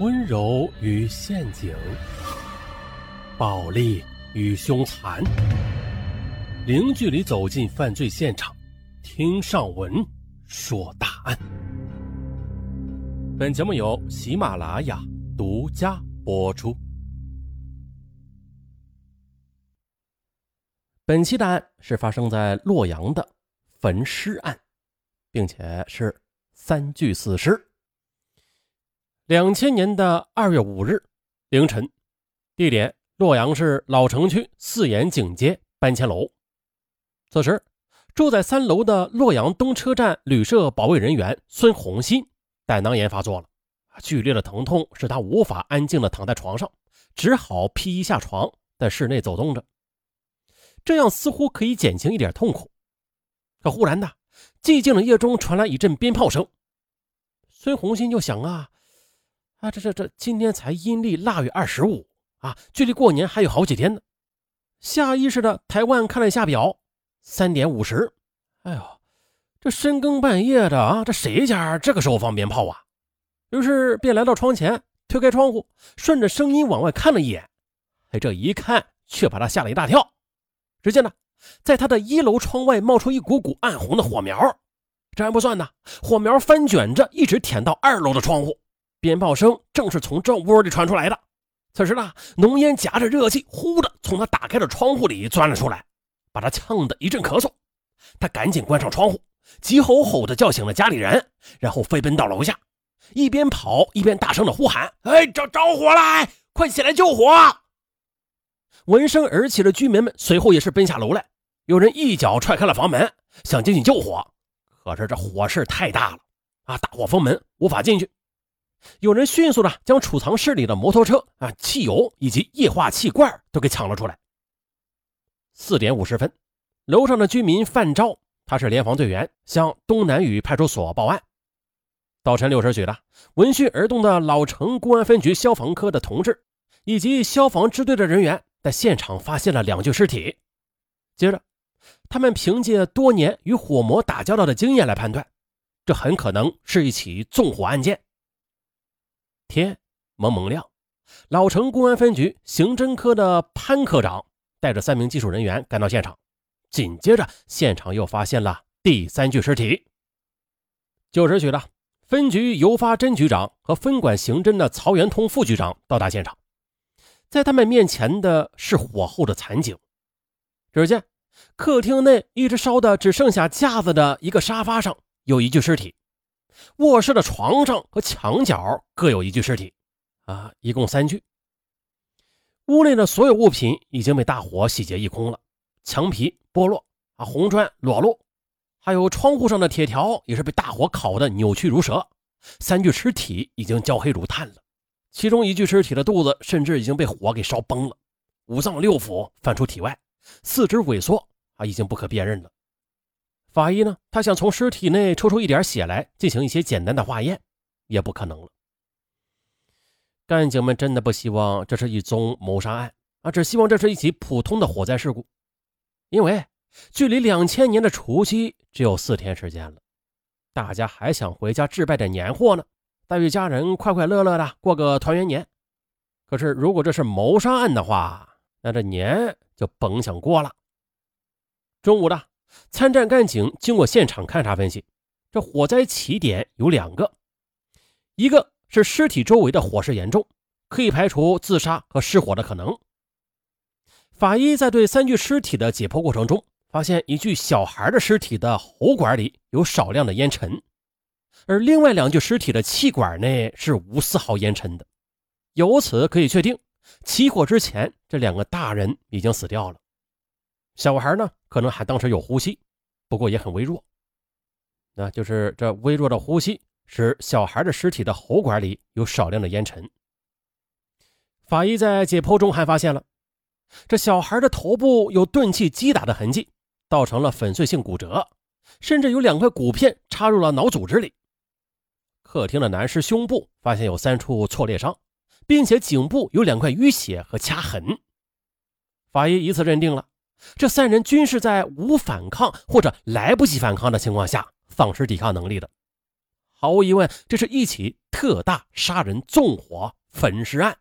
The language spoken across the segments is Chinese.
温柔与陷阱，暴力与凶残，零距离走进犯罪现场，听上文说大案。本节目由喜马拉雅独家播出。本期的案是发生在洛阳的焚尸案，并且是三具死尸。两千年的二月五日凌晨，地点洛阳市老城区四眼井街搬迁楼。此时，住在三楼的洛阳东车站旅社保卫人员孙红新胆囊炎发作了，剧烈的疼痛使他无法安静的躺在床上，只好披衣下床，在室内走动着，这样似乎可以减轻一点痛苦。可忽然的，寂静的夜中传来一阵鞭炮声，孙红新就想啊。啊，这这这，今天才阴历腊月二十五啊，距离过年还有好几天呢。下意识的抬腕看了一下表，三点五十。哎呦，这深更半夜的啊，这谁家这个时候放鞭炮啊？于是便来到窗前，推开窗户，顺着声音往外看了一眼。哎，这一看却把他吓了一大跳。只见呢，在他的一楼窗外冒出一股股暗红的火苗，这还不算呢，火苗翻卷着一直舔到二楼的窗户。鞭炮声正是从这窝里传出来的。此时呢，浓烟夹着热气，呼的从他打开的窗户里钻了出来，把他呛得一阵咳嗽。他赶紧关上窗户，急吼吼的叫醒了家里人，然后飞奔到楼下，一边跑一边大声的呼喊：“哎，着着火了！快起来救火！”闻声而起的居民们随后也是奔下楼来，有人一脚踹开了房门，想进去救火，可是这火势太大了啊，大火封门，无法进去。有人迅速的将储藏室里的摩托车啊、汽油以及液化气罐都给抢了出来。四点五十分，楼上的居民范昭，他是联防队员，向东南隅派出所报案。早晨六时许的，闻讯而动的老城公安分局消防科的同志以及消防支队的人员在现场发现了两具尸体。接着，他们凭借多年与火魔打交道的经验来判断，这很可能是一起纵火案件。天蒙蒙亮，老城公安分局刑侦科的潘科长带着三名技术人员赶到现场。紧接着，现场又发现了第三具尸体。九时许的，分局尤发真局长和分管刑侦的曹元通副局长到达现场，在他们面前的是火后的残景。只见客厅内一直烧的只剩下架子的一个沙发上有一具尸体。卧室的床上和墙角各有一具尸体，啊，一共三具。屋内的所有物品已经被大火洗劫一空了，墙皮剥落，啊，红砖裸露，还有窗户上的铁条也是被大火烤得扭曲如蛇。三具尸体已经焦黑如炭了，其中一具尸体的肚子甚至已经被火给烧崩了，五脏六腑翻出体外，四肢萎缩，啊，已经不可辨认了。法医呢？他想从尸体内抽出一点血来进行一些简单的化验，也不可能了。干警们真的不希望这是一宗谋杀案啊，只希望这是一起普通的火灾事故。因为距离两千年的除夕只有四天时间了，大家还想回家置办点年货呢，再与家人快快乐乐的过个团圆年。可是如果这是谋杀案的话，那这年就甭想过了。中午的。参战干警经过现场勘查分析，这火灾起点有两个，一个是尸体周围的火势严重，可以排除自杀和失火的可能。法医在对三具尸体的解剖过程中，发现一具小孩的尸体的喉管里有少量的烟尘，而另外两具尸体的气管内是无丝毫烟尘的，由此可以确定，起火之前这两个大人已经死掉了。小孩呢，可能还当时有呼吸，不过也很微弱。那就是这微弱的呼吸使小孩的尸体的喉管里有少量的烟尘。法医在解剖中还发现了，这小孩的头部有钝器击打的痕迹，造成了粉碎性骨折，甚至有两块骨片插入了脑组织里。客厅的男尸胸部发现有三处挫裂伤，并且颈部有两块淤血和掐痕。法医以此认定了。这三人均是在无反抗或者来不及反抗的情况下丧失抵抗能力的。毫无疑问，这是一起特大杀人纵火焚尸案。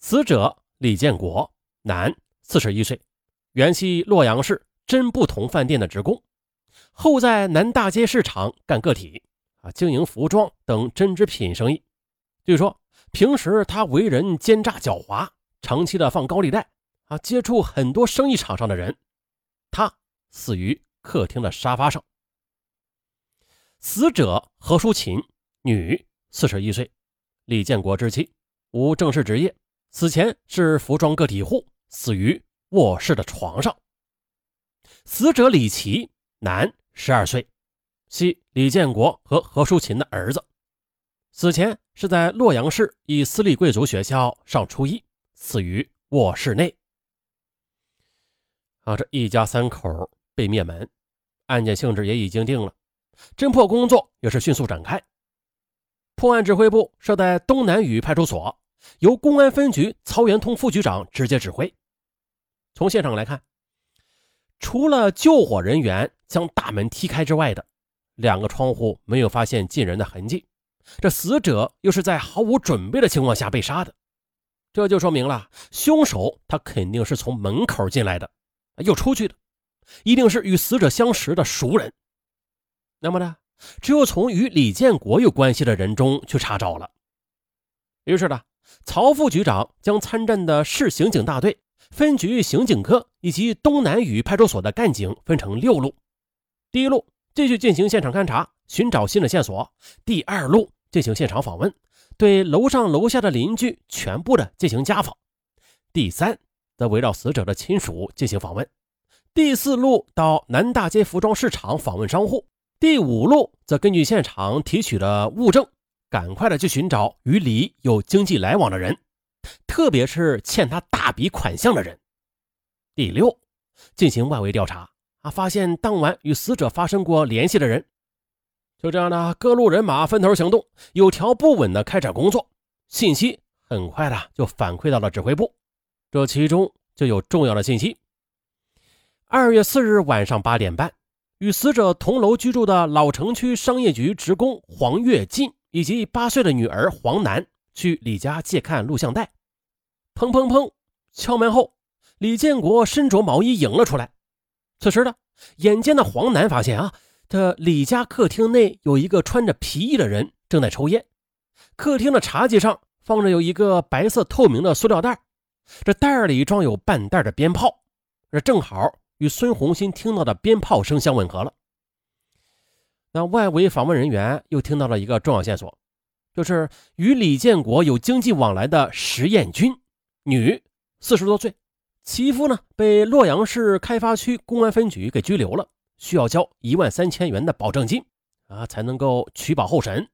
死者李建国，男，四十一岁，原系洛阳市真不同饭店的职工，后在南大街市场干个体，啊，经营服装等针织品生意。据说平时他为人奸诈狡猾，长期的放高利贷，啊，接触很多生意场上的人。他死于客厅的沙发上。死者何淑琴，女，四十一岁，李建国之妻，无正式职业。死前是服装个体户，死于卧室的床上。死者李奇，男，十二岁，系李建国和何淑琴的儿子。死前是在洛阳市一私立贵族学校上初一，死于卧室内。啊，这一家三口被灭门，案件性质也已经定了，侦破工作也是迅速展开。破案指挥部设在东南隅派出所。由公安分局曹元通副局长直接指挥。从现场来看，除了救火人员将大门踢开之外的两个窗户没有发现进人的痕迹。这死者又是在毫无准备的情况下被杀的，这就说明了凶手他肯定是从门口进来的，又出去的，一定是与死者相识的熟人。那么呢，只有从与李建国有关系的人中去查找了。于是呢。曹副局长将参战的市刑警大队、分局刑警科以及东南隅派出所的干警分成六路。第一路继续进行现场勘查，寻找新的线索；第二路进行现场访问，对楼上楼下的邻居全部的进行家访；第三则围绕死者的亲属进行访问；第四路到南大街服装市场访问商户；第五路则根据现场提取的物证。赶快的去寻找与李有经济来往的人，特别是欠他大笔款项的人。第六，进行外围调查啊，发现当晚与死者发生过联系的人。就这样呢，各路人马分头行动，有条不紊的开展工作。信息很快的就反馈到了指挥部，这其中就有重要的信息。二月四日晚上八点半，与死者同楼居住的老城区商业局职工黄跃进。以及八岁的女儿黄楠去李家借看录像带，砰砰砰！敲门后，李建国身着毛衣迎了出来。此时呢，眼尖的黄楠发现啊，这李家客厅内有一个穿着皮衣的人正在抽烟。客厅的茶几上放着有一个白色透明的塑料袋，这袋里装有半袋的鞭炮，这正好与孙红新听到的鞭炮声相吻合了。那外围访问人员又听到了一个重要线索，就是与李建国有经济往来的石艳军，女，四十多岁，其夫呢被洛阳市开发区公安分局给拘留了，需要交一万三千元的保证金，啊，才能够取保候审。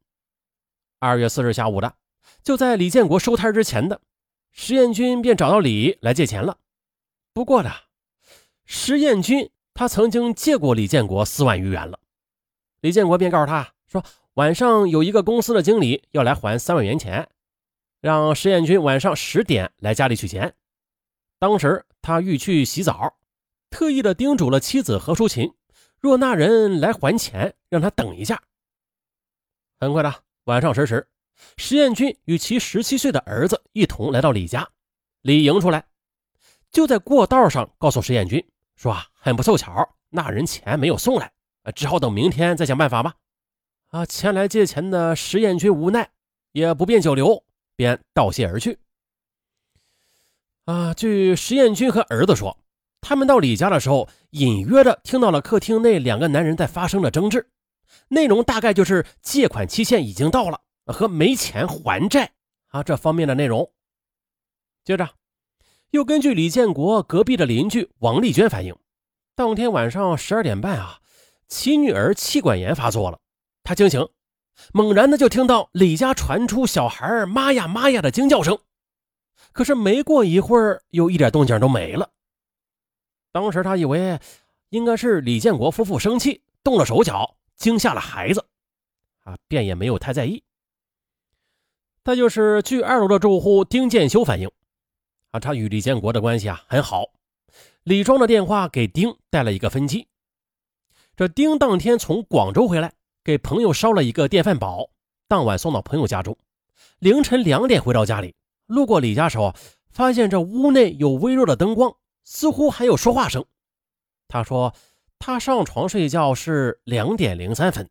二月四日下午的，就在李建国收摊之前的，石艳军便找到李来借钱了。不过呢，石艳军他曾经借过李建国四万余元了。李建国便告诉他说：“晚上有一个公司的经理要来还三万元钱，让石艳军晚上十点来家里取钱。”当时他欲去洗澡，特意的叮嘱了妻子何淑琴：“若那人来还钱，让他等一下。”很快的晚上十时，石艳军与其十七岁的儿子一同来到李家，李迎出来，就在过道上告诉石艳军说：“啊，很不凑巧，那人钱没有送来。”只好等明天再想办法吧。啊，前来借钱的石艳军无奈，也不便久留，便道谢而去。啊，据石艳军和儿子说，他们到李家的时候，隐约的听到了客厅内两个男人在发生的争执，内容大概就是借款期限已经到了和没钱还债啊这方面的内容。接着，又根据李建国隔壁的邻居王丽娟反映，当天晚上十二点半啊。其女儿气管炎发作了，她惊醒，猛然的就听到李家传出小孩妈呀妈呀的惊叫声，可是没过一会儿，又一点动静都没了。当时他以为应该是李建国夫妇生气动了手脚，惊吓了孩子，啊，便也没有太在意。再就是据二楼的住户丁建修反映，啊，他与李建国的关系啊很好，李庄的电话给丁带了一个分机。这丁当天从广州回来，给朋友烧了一个电饭煲，当晚送到朋友家中。凌晨两点回到家里，路过李家时候，发现这屋内有微弱的灯光，似乎还有说话声。他说他上床睡觉是两点零三分。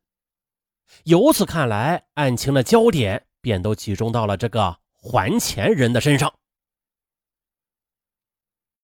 由此看来，案情的焦点便都集中到了这个还钱人的身上。